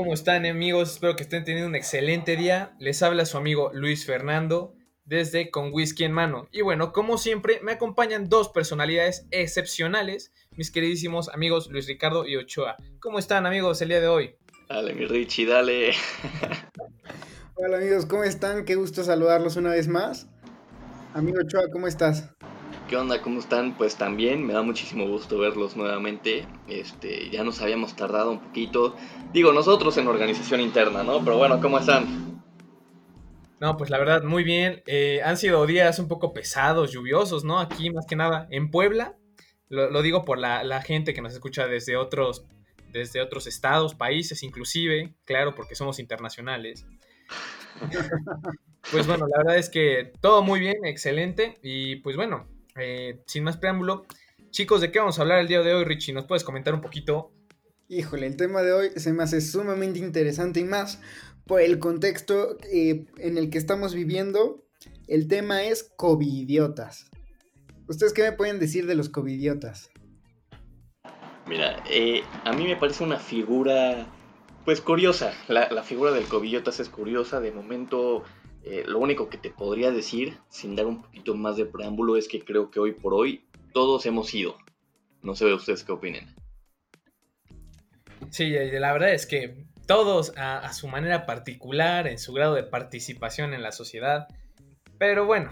¿Cómo están amigos? Espero que estén teniendo un excelente día. Les habla su amigo Luis Fernando desde Con Whisky en Mano. Y bueno, como siempre, me acompañan dos personalidades excepcionales, mis queridísimos amigos Luis Ricardo y Ochoa. ¿Cómo están amigos el día de hoy? Dale, mi Richie, dale. Hola amigos, ¿cómo están? Qué gusto saludarlos una vez más. Amigo Ochoa, ¿cómo estás? ¿Qué onda? ¿Cómo están? Pues también me da muchísimo gusto verlos nuevamente. Este, ya nos habíamos tardado un poquito. Digo, nosotros en organización interna, ¿no? Pero bueno, ¿cómo están? No, pues la verdad, muy bien. Eh, han sido días un poco pesados, lluviosos, ¿no? Aquí más que nada en Puebla. Lo, digo por la, la, gente que nos escucha desde otros, desde otros estados, países inclusive, claro, porque somos internacionales. pues bueno, la verdad es que todo muy bien, excelente. Y pues bueno, eh, sin más preámbulo, chicos, ¿de qué vamos a hablar el día de hoy, Richie? ¿Nos puedes comentar un poquito? Híjole, el tema de hoy se me hace sumamente interesante y más por el contexto eh, en el que estamos viviendo. El tema es covidiotas. ¿Ustedes qué me pueden decir de los covidiotas? Mira, eh, a mí me parece una figura, pues curiosa. La, figura del covidiotas es curiosa. De momento, eh, lo único que te podría decir, sin dar un poquito más de preámbulo, es que creo que hoy por hoy todos hemos ido. No sé ustedes qué opinen. Sí, la verdad es que todos a, su manera particular, en su grado de participación en la sociedad. Pero bueno,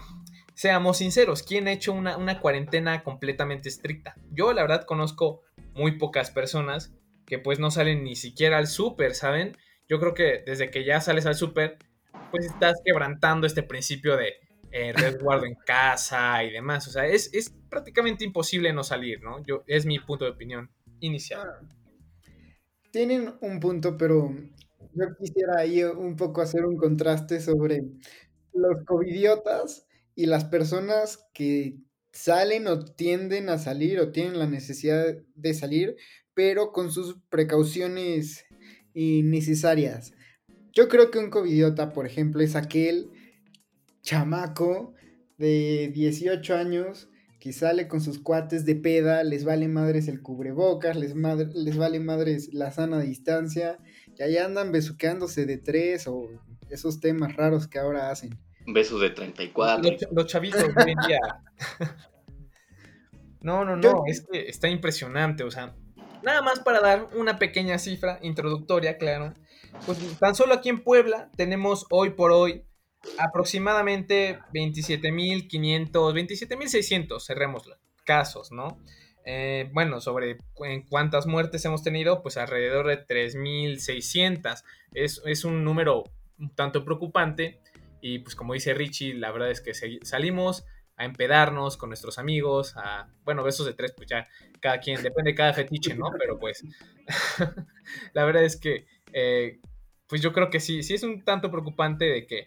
seamos sinceros, ¿quién ha hecho una, una cuarentena completamente estricta? Yo la verdad conozco muy pocas personas que pues no salen ni siquiera al súper, ¿saben? Yo creo que desde que ya sales al súper, pues estás quebrantando este principio de eh, resguardo en casa y demás. O sea, es, es, prácticamente imposible no salir, ¿no? Yo, es mi punto de opinión inicial. Ah, tienen un punto, pero yo quisiera ahí un poco hacer un contraste sobre los covidiotas y las personas que salen o tienden a salir o tienen la necesidad de salir, pero con sus precauciones innecesarias. Yo creo que un covidiota, por ejemplo, es aquel chamaco de 18 años que sale con sus cuates de peda, les vale madres el cubrebocas, les, les vale madres la sana distancia, y allá andan besuqueándose de tres o esos temas raros que ahora hacen. Besos de 34. Los, los chavitos hoy en día. no, no, no, es que está impresionante, o sea, nada más para dar una pequeña cifra introductoria, claro pues tan solo aquí en Puebla tenemos hoy por hoy aproximadamente 27.500, 27.600, cerremos casos, ¿no? Eh, bueno, sobre cuántas muertes hemos tenido, pues alrededor de 3.600. Es, es un número un tanto preocupante y pues como dice Richie, la verdad es que salimos a empedarnos con nuestros amigos, a, bueno, besos de tres, pues ya cada quien, depende de cada fetiche, ¿no? Pero pues la verdad es que eh, pues yo creo que sí, sí es un tanto preocupante de que,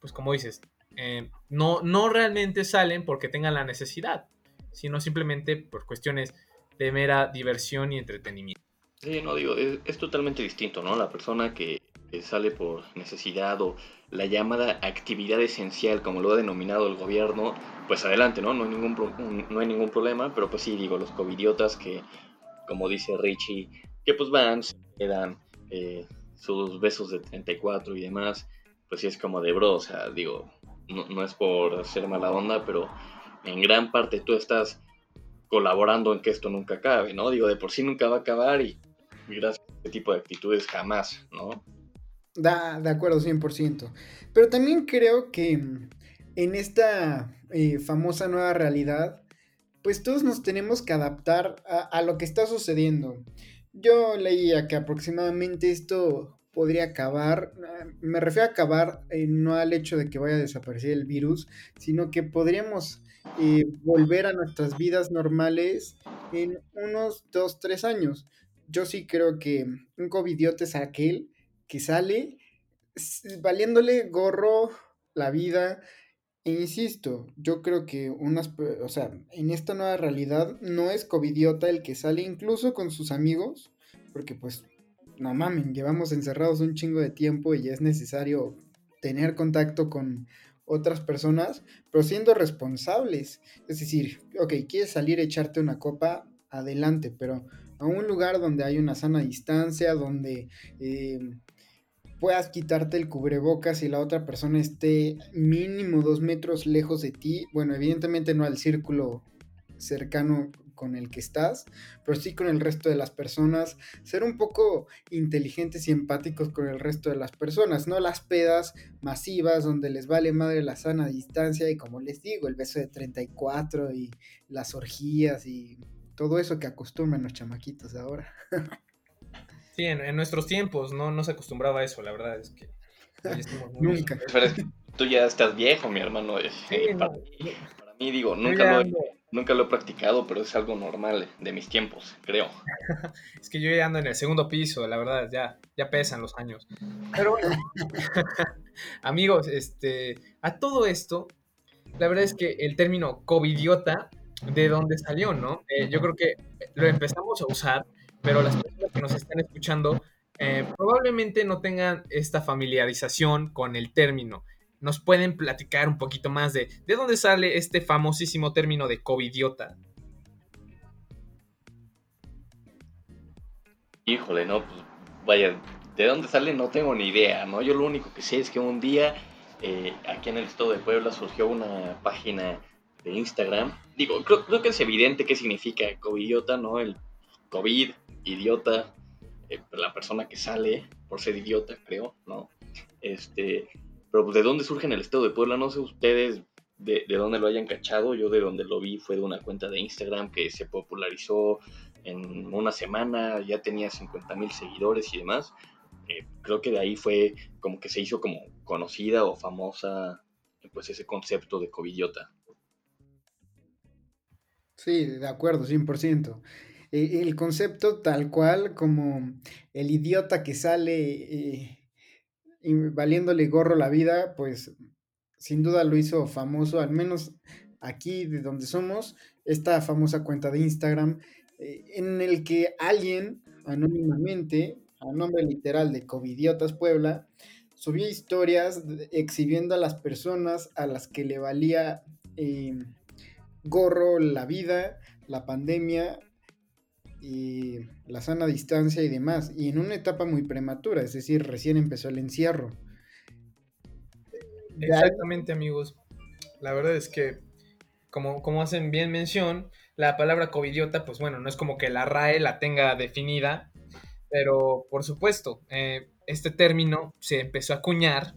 pues como dices, eh, no, no realmente salen porque tengan la necesidad, sino simplemente por cuestiones de mera diversión y entretenimiento. Sí, no digo, es, totalmente distinto, ¿no? La persona que, sale por necesidad o la llamada actividad esencial, como lo ha denominado el gobierno, pues adelante, ¿no? No hay ningún, no hay ningún problema, pero pues sí, digo, los covidiotas que, como dice Richie, que pues van, se quedan, eh, sus besos de 34 y demás, pues sí es como de bro, o sea, digo, no, es por ser mala onda, pero en gran parte tú estás colaborando en que esto nunca acabe, ¿no? Digo, de por sí nunca va a acabar y gracias a este tipo de actitudes jamás, ¿no? Da, de acuerdo, 100%. Pero también creo que en esta eh, famosa nueva realidad, pues todos nos tenemos que adaptar a, a lo que está sucediendo. Yo leía que aproximadamente esto podría acabar, me refiero a acabar eh, no al hecho de que vaya a desaparecer el virus, sino que podríamos eh, volver a nuestras vidas normales en unos 2, 3 años. Yo sí creo que un covidiota es aquel que sale valiéndole gorro la vida. Insisto, yo creo que unas, o sea, en esta nueva realidad no es covidiota el que sale incluso con sus amigos, porque pues, no mamen, llevamos encerrados un chingo de tiempo y es necesario tener contacto con otras personas, pero siendo responsables. Es decir, ok, quieres salir a echarte una copa, adelante, pero a un lugar donde hay una sana distancia, donde eh, puedas quitarte el cubrebocas y la otra persona esté mínimo dos metros lejos de ti. Bueno, evidentemente no al círculo cercano con el que estás, pero sí con el resto de las personas, ser un poco inteligentes y empáticos con el resto de las personas, no las pedas masivas donde les vale madre la sana distancia y como les digo, el beso de 34 y las orgías y todo eso que acostumbran los chamaquitos ahora. Sí, en, nuestros tiempos no, no se acostumbraba a eso, la verdad es que... Nunca. tú ya estás viejo, mi hermano. para, mí, digo, nunca lo, nunca lo he practicado, pero es algo normal de mis tiempos, creo. es que yo ya ando en el segundo piso, la verdad, ya, ya pesan los años. Pero bueno, amigos, este, a todo esto, la verdad es que el término covidiota, ¿de dónde salió, no? Eh, yo creo que lo empezamos a usar pero las personas que nos están escuchando eh, probablemente no tengan esta familiarización con el término. ¿Nos pueden platicar un poquito más de, de dónde sale este famosísimo término de covidiota? Híjole, no, pues vaya, ¿de dónde sale? No tengo ni idea, ¿no? Yo lo único que sé es que un día eh, aquí en el estado de Puebla surgió una página de Instagram. Digo, creo, creo que es evidente qué significa covidiota, ¿no? El COVID, idiota, eh, la persona que sale por ser idiota, creo, ¿no? Este, pero pues, de dónde surge en el estado de Puebla, no sé ustedes de, dónde lo hayan cachado, yo de donde lo vi fue de una cuenta de Instagram que se popularizó en una semana, ya tenía 50 mil seguidores y demás. Eh, creo que de ahí fue como que se hizo como conocida o famosa pues ese concepto de covidiota. Sí, de acuerdo, 100%. Eh, el concepto tal cual como el idiota que sale eh, valiéndole gorro la vida, pues sin duda lo hizo famoso, al menos aquí de donde somos, esta famosa cuenta de Instagram, eh, en el que alguien anónimamente, a nombre literal de Covidiotas Puebla, subía historias exhibiendo a las personas a las que le valía gorro la vida, la pandemia y la sana distancia y demás, y en una etapa muy prematura, es decir, recién empezó el encierro. Exactamente, amigos. La verdad es que, como, como hacen bien mención, la palabra covidiota, pues bueno, no es como que la RAE la tenga definida, pero por supuesto, eh, este término se empezó a acuñar,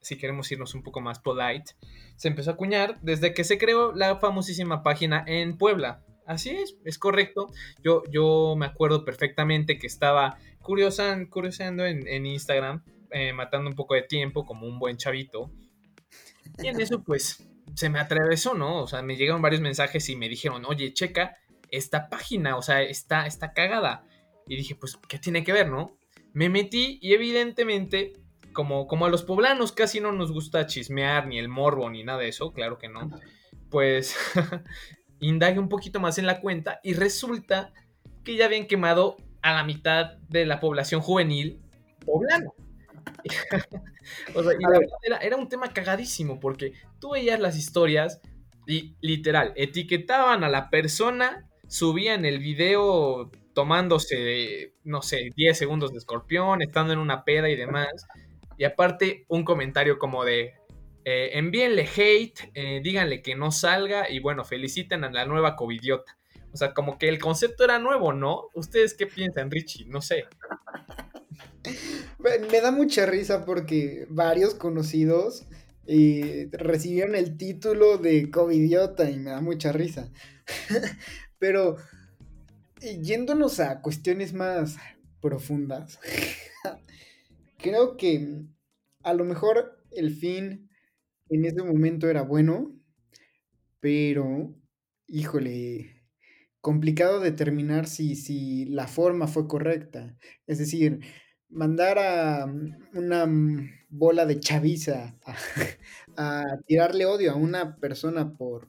si queremos irnos un poco más polite, se empezó a acuñar desde que se creó la famosísima página en Puebla, Así es, es correcto. Yo, yo me acuerdo perfectamente que estaba curiosan, curiosando en, Instagram, eh, matando un poco de tiempo como un buen chavito. Y en eso, pues, se me atravesó, ¿no? O sea, me llegaron varios mensajes y me dijeron, oye, checa esta página, o sea, está, está cagada. Y dije, pues, ¿qué tiene que ver, no? Me metí y evidentemente, como, como a los poblanos casi no nos gusta chismear, ni el morbo, ni nada de eso, claro que no, pues indague un poquito más en la cuenta y resulta que ya habían quemado a la mitad de la población juvenil poblana. o sea, y la verdad era, era, un tema cagadísimo porque tú veías las historias y literal etiquetaban a la persona, subían el video tomándose, no sé, 10 segundos de escorpión, estando en una peda y demás. Y aparte un comentario como de, eh, envíenle hate, eh, díganle que no salga y bueno, feliciten a la nueva covidiota. O sea, como que el concepto era nuevo, ¿no? ¿Ustedes qué piensan, Richie? No sé. Me da mucha risa porque varios conocidos eh, recibieron el título de covidiota y me da mucha risa. Pero yéndonos a cuestiones más profundas, creo que a lo mejor el fin en ese momento era bueno, pero, híjole, complicado determinar si, si la forma fue correcta. Es decir, mandar a una bola de chaviza a, tirarle odio a una persona por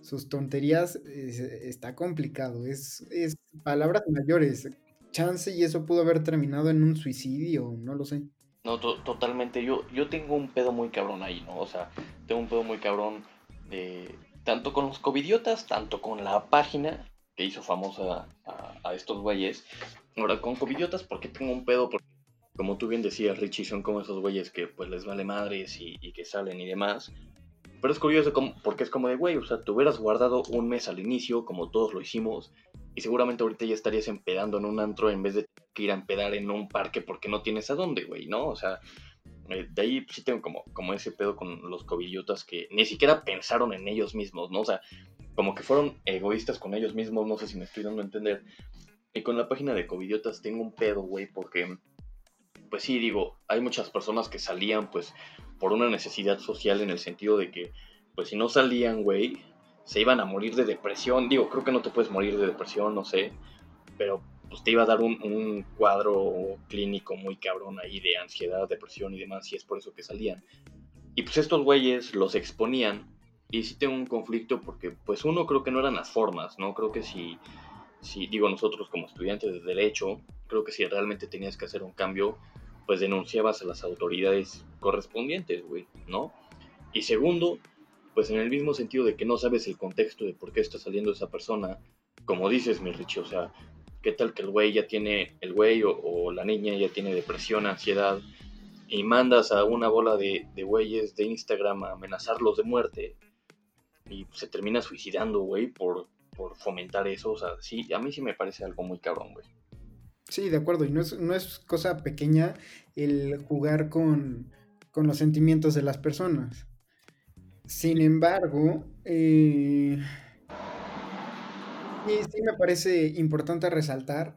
sus tonterías está complicado. Es, es palabras mayores. Chance y eso pudo haber terminado en un suicidio, no lo sé. No, totalmente. Yo, yo tengo un pedo muy cabrón ahí, ¿no? O sea, tengo un pedo muy cabrón de tanto con los covidiotas, tanto con la página, que hizo famosa a, estos güeyes. Ahora, con covidiotas, ¿por qué tengo un pedo? Porque, como tú bien decías, Richie, son como esos güeyes que pues les vale madres y, que salen y demás. Pero es curioso porque es como de, güey, o sea, te hubieras guardado un mes al inicio, como todos lo hicimos, y seguramente ahorita ya estarías empedando en un antro en vez de que ir a empedar en un parque porque no tienes a dónde, güey, ¿no? O sea, eh, de ahí sí tengo como, como ese pedo con los covillotas que ni siquiera pensaron en ellos mismos, ¿no? O sea, como que fueron egoístas con ellos mismos, no sé si me estoy dando a entender. Y con la página de covillotas tengo un pedo, güey, porque, pues sí, digo, hay muchas personas que salían, pues, por una necesidad social en el sentido de que, pues, si no salían, güey, se iban a morir de depresión. Digo, creo que no te puedes morir de depresión, no sé, pero pues te iba a dar un, un, cuadro clínico muy cabrón ahí de ansiedad, depresión y demás, y es por eso que salían. Y pues estos güeyes los exponían, y sí tengo un conflicto porque, pues uno, creo que no eran las formas, ¿no? Creo que si, si digo nosotros como estudiantes de derecho, creo que si realmente tenías que hacer un cambio, pues denunciabas a las autoridades correspondientes, güey, ¿no? Y segundo, pues en el mismo sentido de que no sabes el contexto de por qué está saliendo esa persona, como dices, mi Richie, o sea, ¿Qué tal que el güey ya tiene, el güey o, la niña ya tiene depresión, ansiedad, y mandas a una bola de, de güeyes de Instagram a amenazarlos de muerte y se termina suicidando, güey, por, por fomentar eso? O sea, sí, a mí sí me parece algo muy cabrón, güey. Sí, de acuerdo, y no es, no es cosa pequeña el jugar con, con los sentimientos de las personas. Sin embargo, eh, Sí, sí me parece importante resaltar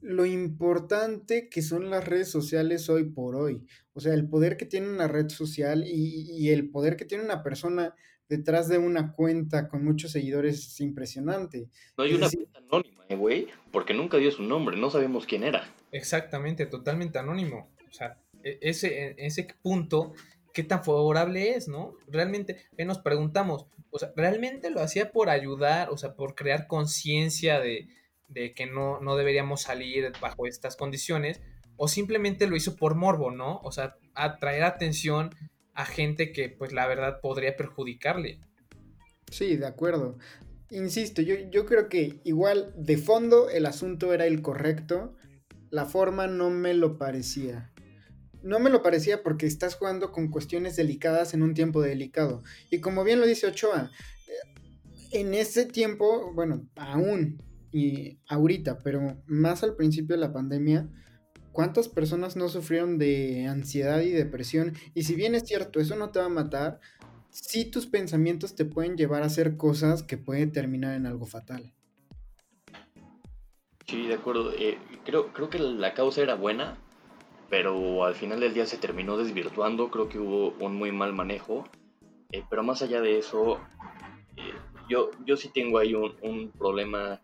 lo importante que son las redes sociales hoy por hoy. O sea, el poder que tiene una red social y, el poder que tiene una persona detrás de una cuenta con muchos seguidores es impresionante. No hay una cuenta anónima, ¿eh, güey, porque nunca dio su nombre, no sabemos quién era. Exactamente, totalmente anónimo. O sea, e, ese, ese punto qué tan favorable es, ¿no? Realmente nos preguntamos, o sea, ¿realmente lo hacía por ayudar, o sea, por crear conciencia de, que no, no deberíamos salir bajo estas condiciones? ¿O simplemente lo hizo por morbo, ¿no? O sea, atraer atención a gente que, pues, la verdad podría perjudicarle. Sí, de acuerdo. Insisto, yo, yo creo que igual de fondo el asunto era el correcto, la forma no me lo parecía no me lo parecía porque estás jugando con cuestiones delicadas en un tiempo delicado. Y como bien lo dice Ochoa, eh, en ese tiempo, bueno, aún y ahorita, pero más al principio de la pandemia, ¿cuántas personas no sufrieron de ansiedad y depresión? Y si bien es cierto, eso no te va a matar, sí tus pensamientos te pueden llevar a hacer cosas que pueden terminar en algo fatal. Sí, de acuerdo. Eh, creo, creo que la causa era buena, pero al final del día se terminó desvirtuando, creo que hubo un muy mal manejo, eh, pero más allá de eso, eh, yo, yo sí tengo ahí un, un problema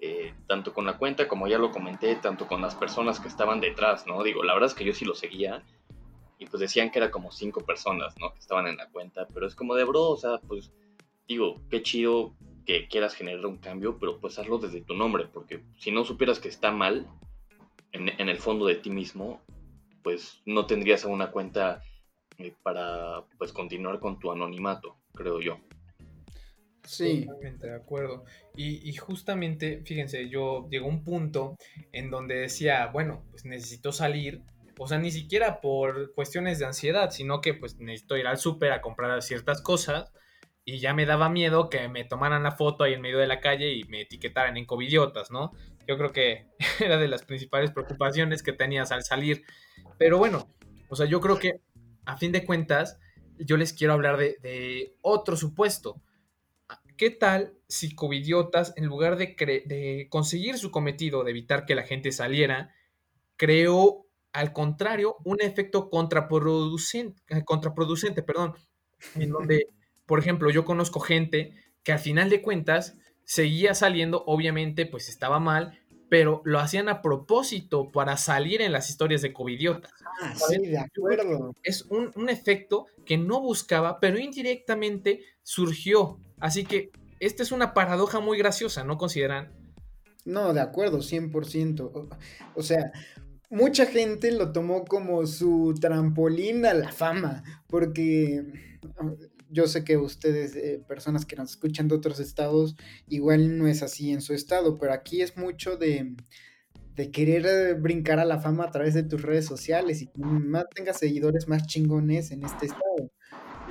eh, tanto con la cuenta, como ya lo comenté, tanto con las personas que estaban detrás, ¿no? Digo, la verdad es que yo sí lo seguía y pues decían que era como cinco personas, ¿no? Que estaban en la cuenta, pero es como de bro, o sea, pues digo, qué chido que quieras generar un cambio, pero pues hazlo desde tu nombre, porque si no supieras que está mal en, en el fondo de ti mismo, pues no tendrías una cuenta eh, para pues continuar con tu anonimato, creo yo. Sí. Totalmente de acuerdo. Y, justamente, fíjense, yo llegó un punto en donde decía, bueno, pues necesito salir, o sea, ni siquiera por cuestiones de ansiedad, sino que pues necesito ir al súper a comprar ciertas cosas y ya me daba miedo que me tomaran la foto ahí en medio de la calle y me etiquetaran en covidiotas, ¿no? Yo creo que era de las principales preocupaciones que tenías al salir pero bueno, o sea, yo creo que a fin de cuentas, yo les quiero hablar de, otro supuesto. ¿Qué tal si covidiotas, en lugar de, conseguir su cometido de evitar que la gente saliera, creó, al contrario, un efecto contraproducente, eh, contraproducente perdón, en donde, por ejemplo, yo conozco gente que al final de cuentas seguía saliendo, obviamente, pues estaba mal, pero lo hacían a propósito para salir en las historias de Covidiota. Ah, sí, de acuerdo. Es un, efecto que no buscaba, pero indirectamente surgió. Así que esta es una paradoja muy graciosa, ¿no consideran? No, de acuerdo, 100%. O sea, mucha gente lo tomó como su trampolín a la fama, porque yo sé que ustedes, eh, personas que nos escuchan de otros estados, igual no es así en su estado, pero aquí es mucho de, de querer eh, brincar a la fama a través de tus redes sociales y más tengas seguidores más chingones en este estado.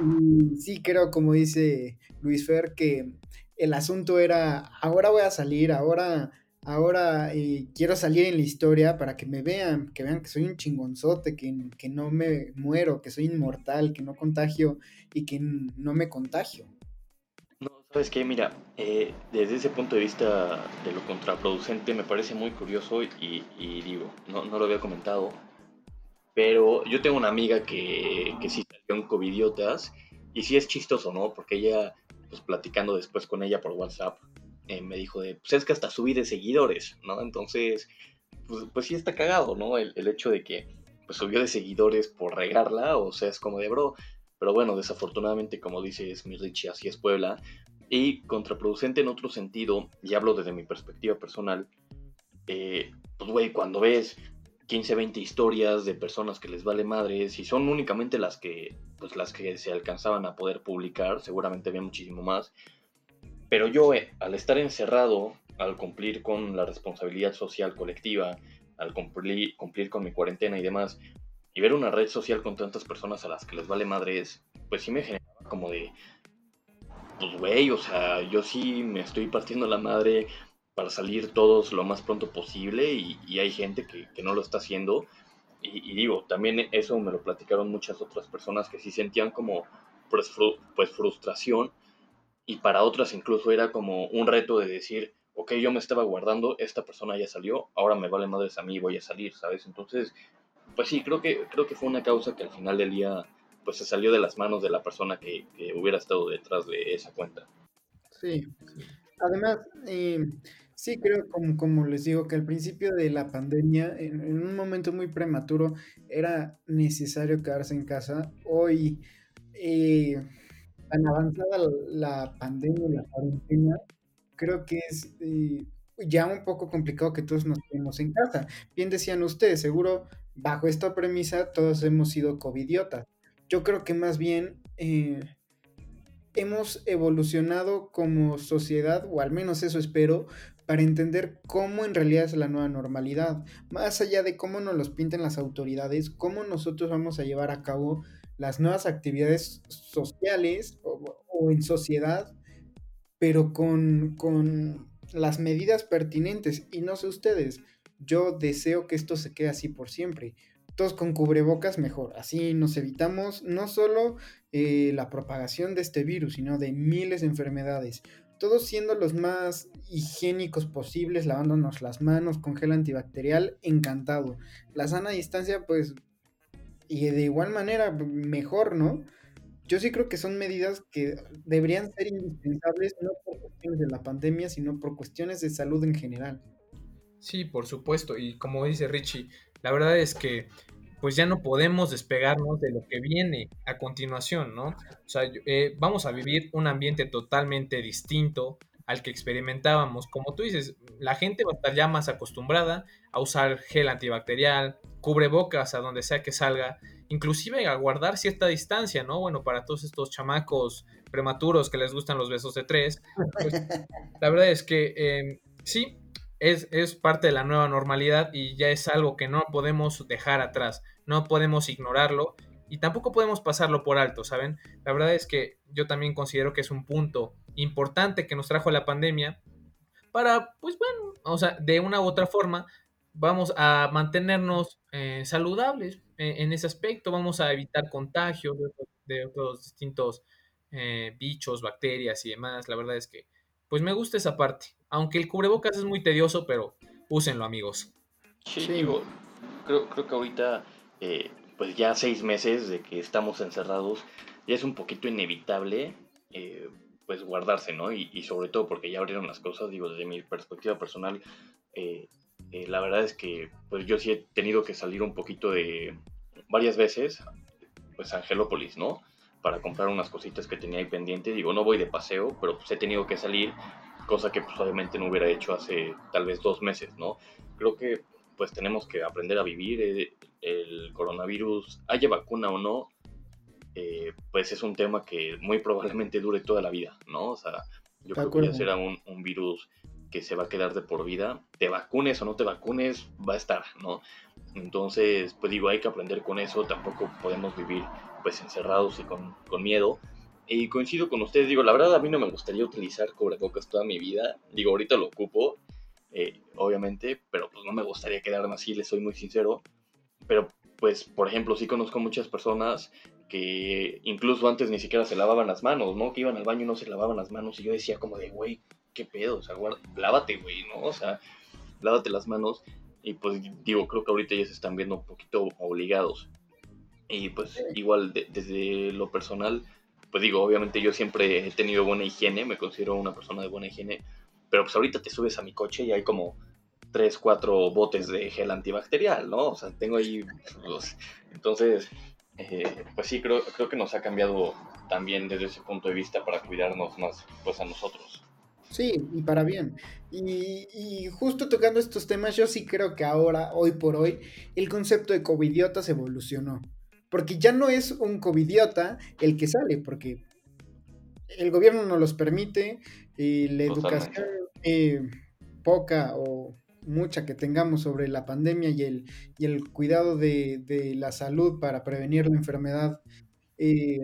Y sí, creo, como dice Luis Fer, que el asunto era, ahora voy a salir, ahora, ahora eh, quiero salir en la historia para que me vean, que vean que soy un chingonzote, que, que no me muero, que soy inmortal, que no contagio y que no me contagio. No, sabes qué, mira, eh, desde ese punto de vista de lo contraproducente me parece muy curioso y, digo, no, no, lo había comentado, pero yo tengo una amiga que, que sí salió en Covidiotas y sí es chistoso, ¿no? Porque ella pues platicando después con ella por WhatsApp, eh, me dijo de, pues es que hasta subí de seguidores, ¿no? Entonces, pues, pues sí está cagado, ¿no? El, hecho de que pues subió de seguidores por regarla, o sea, es como de bro. Pero bueno, desafortunadamente, como dices, mi Richie, así es Puebla. Y contraproducente en otro sentido, y hablo desde mi perspectiva personal, eh, pues güey, cuando ves 15, 20 historias de personas que les vale madres y son únicamente las que, pues las que se alcanzaban a poder publicar, seguramente había muchísimo más. Pero yo, eh, al estar encerrado, al cumplir con la responsabilidad social colectiva, al cumplir, cumplir con mi cuarentena y demás, y ver una red social con tantas personas a las que les vale madres, pues sí me generaba como de, pues güey, o sea, yo sí me estoy partiendo la madre para salir todos lo más pronto posible y, hay gente que, no lo está haciendo. Y, digo, también eso me lo platicaron muchas otras personas que sí sentían como pues, pues, frustración y para otras incluso era como un reto de decir, ok, yo me estaba guardando, esta persona ya salió, ahora me vale madres a mí, voy a salir, ¿sabes? Entonces, pues sí, creo que, creo que fue una causa que al final del día pues se salió de las manos de la persona que, hubiera estado detrás de esa cuenta. Sí, además, eh, Sí, creo, como, como les digo, que al principio de la pandemia, en, un momento muy prematuro, era necesario quedarse en casa. Hoy, eh, tan avanzada la, pandemia, la cuarentena, creo que es eh, ya un poco complicado que todos nos quedemos en casa. Bien decían ustedes, seguro bajo esta premisa todos hemos sido covidiotas. Yo creo que más bien eh, hemos evolucionado como sociedad, o al menos eso espero, para entender cómo en realidad es la nueva normalidad, más allá de cómo nos los pinten las autoridades, cómo nosotros vamos a llevar a cabo las nuevas actividades sociales o, en sociedad, pero con, con las medidas pertinentes. Y no sé ustedes, yo deseo que esto se quede así por siempre. Todos con cubrebocas mejor. Así nos evitamos no solo eh, la propagación de este virus, sino de miles de enfermedades todos siendo los más higiénicos posibles, lavándonos las manos con gel antibacterial, encantado. La sana distancia, pues, y de igual manera, mejor, ¿no? Yo sí creo que son medidas que deberían ser indispensables, no por cuestiones de la pandemia, sino por cuestiones de salud en general. Sí, por supuesto, y como dice Richie, la verdad es que pues ya no podemos despegarnos de lo que viene a continuación, ¿no? O sea, eh, vamos a vivir un ambiente totalmente distinto al que experimentábamos. Como tú dices, la gente va a estar ya más acostumbrada a usar gel antibacterial, cubrebocas a donde sea que salga, inclusive a guardar cierta distancia, ¿no? Bueno, para todos estos chamacos prematuros que les gustan los besos de tres, pues, la verdad es que eh, sí, es, es, parte de la nueva normalidad y ya es algo que no podemos dejar atrás no podemos ignorarlo y tampoco podemos pasarlo por alto, ¿saben? La verdad es que yo también considero que es un punto importante que nos trajo la pandemia para, pues bueno, o sea, de una u otra forma vamos a mantenernos eh, saludables en ese aspecto, vamos a evitar contagios de, otros distintos eh, bichos, bacterias y demás. La verdad es que, pues me gusta esa parte, aunque el cubrebocas es muy tedioso, pero úsenlo amigos. Sí, digo, creo, creo que ahorita eh, pues ya seis meses de que estamos encerrados, ya es un poquito inevitable pues guardarse, ¿no? Y, sobre todo porque ya abrieron las cosas, digo, desde mi perspectiva personal, eh, la verdad es que pues yo sí he tenido que salir un poquito de varias veces, pues Angelópolis, ¿no? Para comprar unas cositas que tenía ahí pendiente, digo, no voy de paseo, pero pues he tenido que salir, cosa que pues obviamente no hubiera hecho hace tal vez dos meses, ¿no? Creo que pues tenemos que aprender a vivir. Eh, el coronavirus, haya vacuna o no, eh, pues es un tema que muy probablemente dure toda la vida, ¿no? O sea, yo creo que ya será un, un virus que se va a quedar de por vida, te vacunes o no te vacunes, va a estar, ¿no? Entonces, pues digo, hay que aprender con eso, tampoco podemos vivir pues encerrados y con, con miedo. Y coincido con ustedes, digo, la verdad a mí no me gustaría utilizar cubrebocas toda mi vida, digo, ahorita lo ocupo, eh, obviamente, pero pues no me gustaría quedarme así, les soy muy sincero, pero pues, por ejemplo, sí conozco muchas personas que incluso antes ni siquiera se lavaban las manos, ¿no? Que iban al baño y no se lavaban las manos y yo decía como de, güey, qué pedo, o sea, lávate, güey, ¿no? O sea, lávate las manos. Y pues digo, creo que ahorita ya se están viendo un poquito obligados. Y pues igual desde lo personal, pues digo, obviamente yo siempre he tenido buena higiene, me considero una persona de buena higiene, pero pues ahorita te subes a mi coche y hay como tres, cuatro botes de gel antibacterial, ¿no? O sea, tengo ahí los... Entonces, eh, pues sí, creo, creo que nos ha cambiado también desde ese punto de vista para cuidarnos más pues a nosotros. Sí, y para bien. Y, justo tocando estos temas, yo sí creo que ahora, hoy por hoy, el concepto de covidiota se evolucionó. Porque ya no es un covidiota el que sale, porque el gobierno no los permite, y la educación eh, poca o mucha que tengamos sobre la pandemia y el, y el cuidado de, la salud para prevenir la enfermedad eh,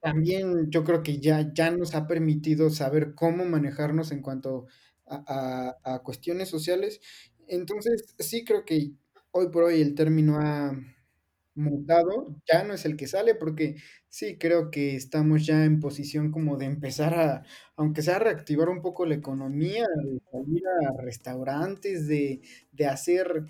también yo creo que ya, ya nos ha permitido saber cómo manejarnos en cuanto a, cuestiones sociales. Entonces, sí creo que hoy por hoy el término ha mutado, ya no es el que sale, porque sí creo que estamos ya en posición como de empezar a, aunque sea reactivar un poco la economía, de salir a restaurantes, de, de hacer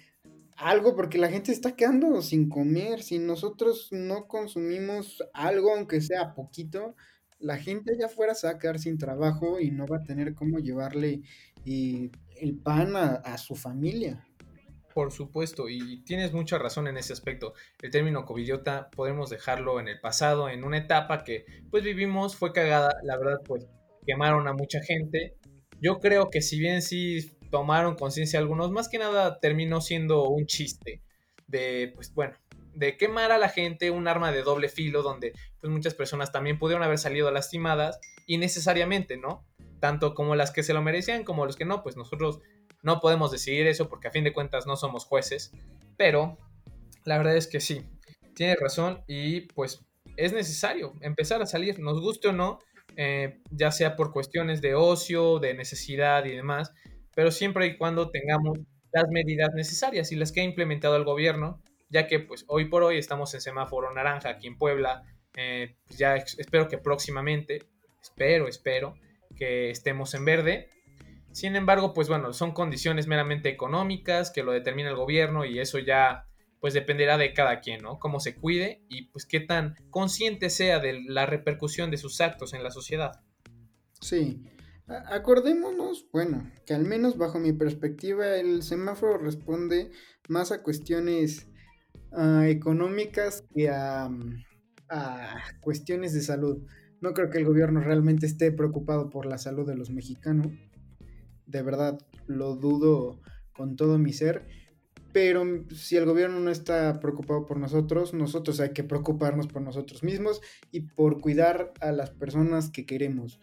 algo porque la gente está quedando sin comer. Si nosotros no consumimos algo, aunque sea poquito, la gente allá afuera se va a quedar sin trabajo y no va a tener cómo llevarle eh, el pan a, su familia. Por supuesto, y tienes mucha razón en ese aspecto. El término covidiota podemos dejarlo en el pasado, en una etapa que pues vivimos, fue cagada, la verdad pues quemaron a mucha gente. Yo creo que si bien sí tomaron conciencia algunos, más que nada terminó siendo un chiste de, pues bueno, de quemar a la gente un arma de doble filo donde pues muchas personas también pudieron haber salido lastimadas innecesariamente, ¿no? Tanto como las que se lo merecían como los que no, pues nosotros no podemos decidir eso porque a fin de cuentas no somos jueces, pero la verdad es que sí, tiene razón y pues es necesario empezar a salir, nos guste o no, eh, ya sea por cuestiones de ocio, de necesidad y demás, pero siempre y cuando tengamos las medidas necesarias y las que ha implementado el gobierno, ya que pues hoy por hoy estamos en semáforo naranja aquí en Puebla, eh, ya espero que próximamente, espero, espero que estemos en verde. Sin embargo, pues bueno, son condiciones meramente económicas que lo determina el gobierno y eso ya pues dependerá de cada quien, ¿no? Cómo se cuide y pues qué tan consciente sea de la repercusión de sus actos en la sociedad. Sí, Acordémonos, bueno, que al menos bajo mi perspectiva el semáforo responde más a cuestiones ah, económicas que a, a, cuestiones de salud. No creo que el gobierno realmente esté preocupado por la salud de los mexicanos. De verdad, lo dudo con todo mi ser. Pero si el gobierno no está preocupado por nosotros, nosotros hay que preocuparnos por nosotros mismos y por cuidar a las personas que queremos.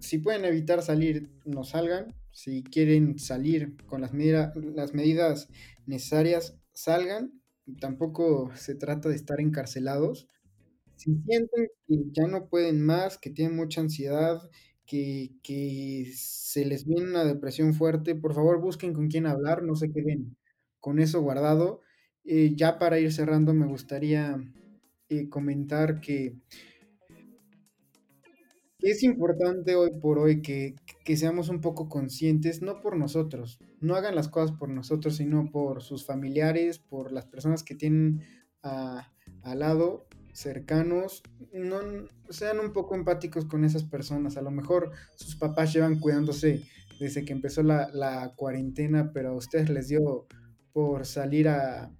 Si pueden evitar salir, no salgan. Si quieren salir con las, las medidas necesarias, salgan. Tampoco se trata de estar encarcelados. Si sienten que ya no pueden más, que tienen mucha ansiedad, que, se les viene una depresión fuerte, por favor busquen con quién hablar, no se queden con eso guardado. Eh, ya para ir cerrando, me gustaría eh, comentar que es importante hoy por hoy que, seamos un poco conscientes, no por nosotros, no hagan las cosas por nosotros, sino por sus familiares, por las personas que tienen al lado, cercanos, no, sean un poco empáticos con esas personas. A lo mejor sus papás llevan cuidándose desde que empezó la, cuarentena, pero a ustedes les dio por salir a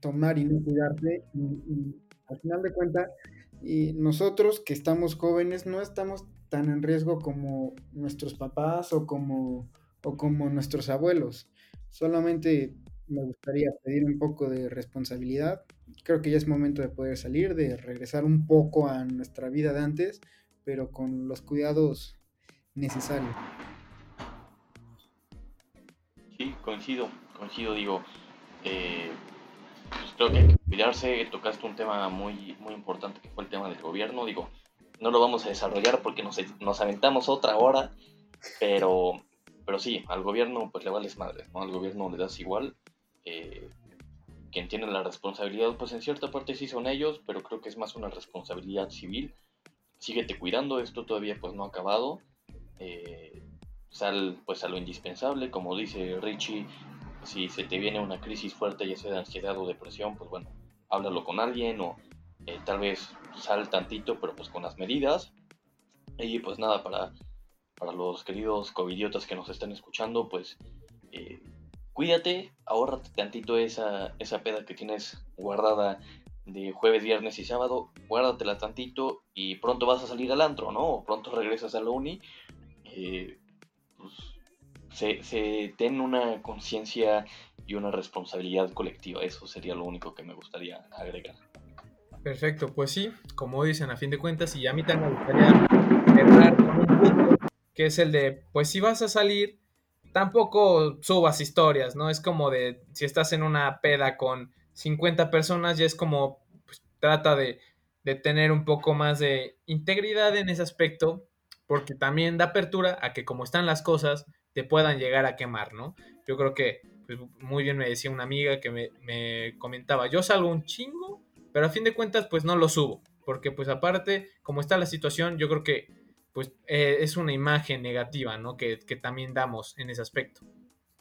tomar y no cuidarse. y al final de cuentas, y nosotros que estamos jóvenes no estamos tan en riesgo como nuestros papás o como, o como nuestros abuelos. Solamente me gustaría pedir un poco de responsabilidad creo que ya es momento de poder salir, de regresar un poco a nuestra vida de antes, pero con los cuidados necesarios. Sí, coincido, coincido, digo, eh, pues creo que hay que cuidarse, tocaste un tema muy, muy importante que fue el tema del gobierno, digo, no lo vamos a desarrollar porque nos, nos aventamos otra hora, pero, pero sí, al gobierno pues le vales madres, ¿no? Al gobierno le das igual, eh, quien tiene la responsabilidad, pues en cierta parte sí son ellos, pero creo que es más una responsabilidad civil. Síguete cuidando, esto todavía pues no ha acabado. Eh, sal pues a lo indispensable, como dice Richie, si se te viene una crisis fuerte, ya sea de ansiedad o depresión, pues bueno, háblalo con alguien o eh, tal vez sal tantito, pero pues con las medidas. Y pues nada, para, para los queridos covidiotas que nos están escuchando, pues eh, cuídate, ahórrate tantito esa, esa peda que tienes guardada de jueves, viernes y sábado, guárdatela tantito y pronto vas a salir al antro, ¿no? O pronto regresas a la uni. Pues, se, se ten una conciencia y una responsabilidad colectiva. Eso sería lo único que me gustaría agregar. Perfecto, pues sí, como dicen a fin de cuentas, y a mí también me gustaría cerrar con un punto, que es el de, pues si vas a salir, tampoco subas historias, ¿no? Es como de, si estás en una peda con 50 personas, ya es como, pues, trata de, de tener un poco más de integridad en ese aspecto, porque también da apertura a que como están las cosas, te puedan llegar a quemar, ¿no? Yo creo que, pues, muy bien me decía una amiga que me, me comentaba, yo salgo un chingo, pero a fin de cuentas, pues no lo subo, porque pues aparte, como está la situación, yo creo que pues eh, es una imagen negativa, ¿no? Que, que, también damos en ese aspecto.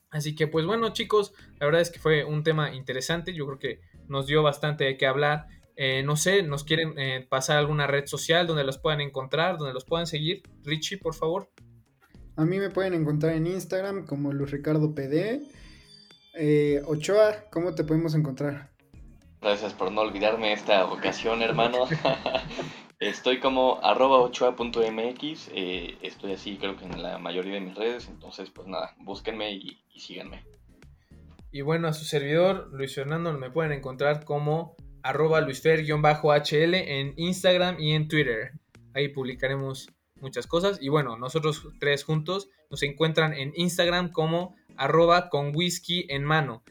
Así que pues bueno chicos, la verdad es que fue un tema interesante, yo creo que nos dio bastante de qué hablar. Eh, no sé, ¿nos quieren eh, pasar alguna red social donde los puedan encontrar, donde los puedan seguir? Richie, por favor. A mí me pueden encontrar en Instagram como Luis Ricardo PD. Eh, Ochoa, ¿cómo te podemos encontrar? Gracias por no olvidarme esta ocasión, hermano. Estoy como arroba ochoa.mx, eh, estoy así creo que en la mayoría de mis redes, entonces pues nada, búsquenme y, y síganme. Y bueno, a su servidor, Luis Fernando, me pueden encontrar como arroba luisfer-hl en Instagram y en Twitter. Ahí publicaremos muchas cosas. Y bueno, nosotros tres juntos nos encuentran en Instagram como arroba con whisky en mano.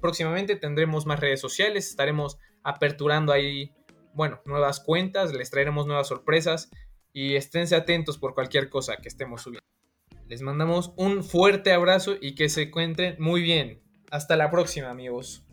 Próximamente tendremos más redes sociales, estaremos aperturando ahí bueno, nuevas cuentas, les traeremos nuevas sorpresas y esténse atentos por cualquier cosa que estemos subiendo. Les mandamos un fuerte abrazo y que se encuentren muy bien. Hasta la próxima, amigos.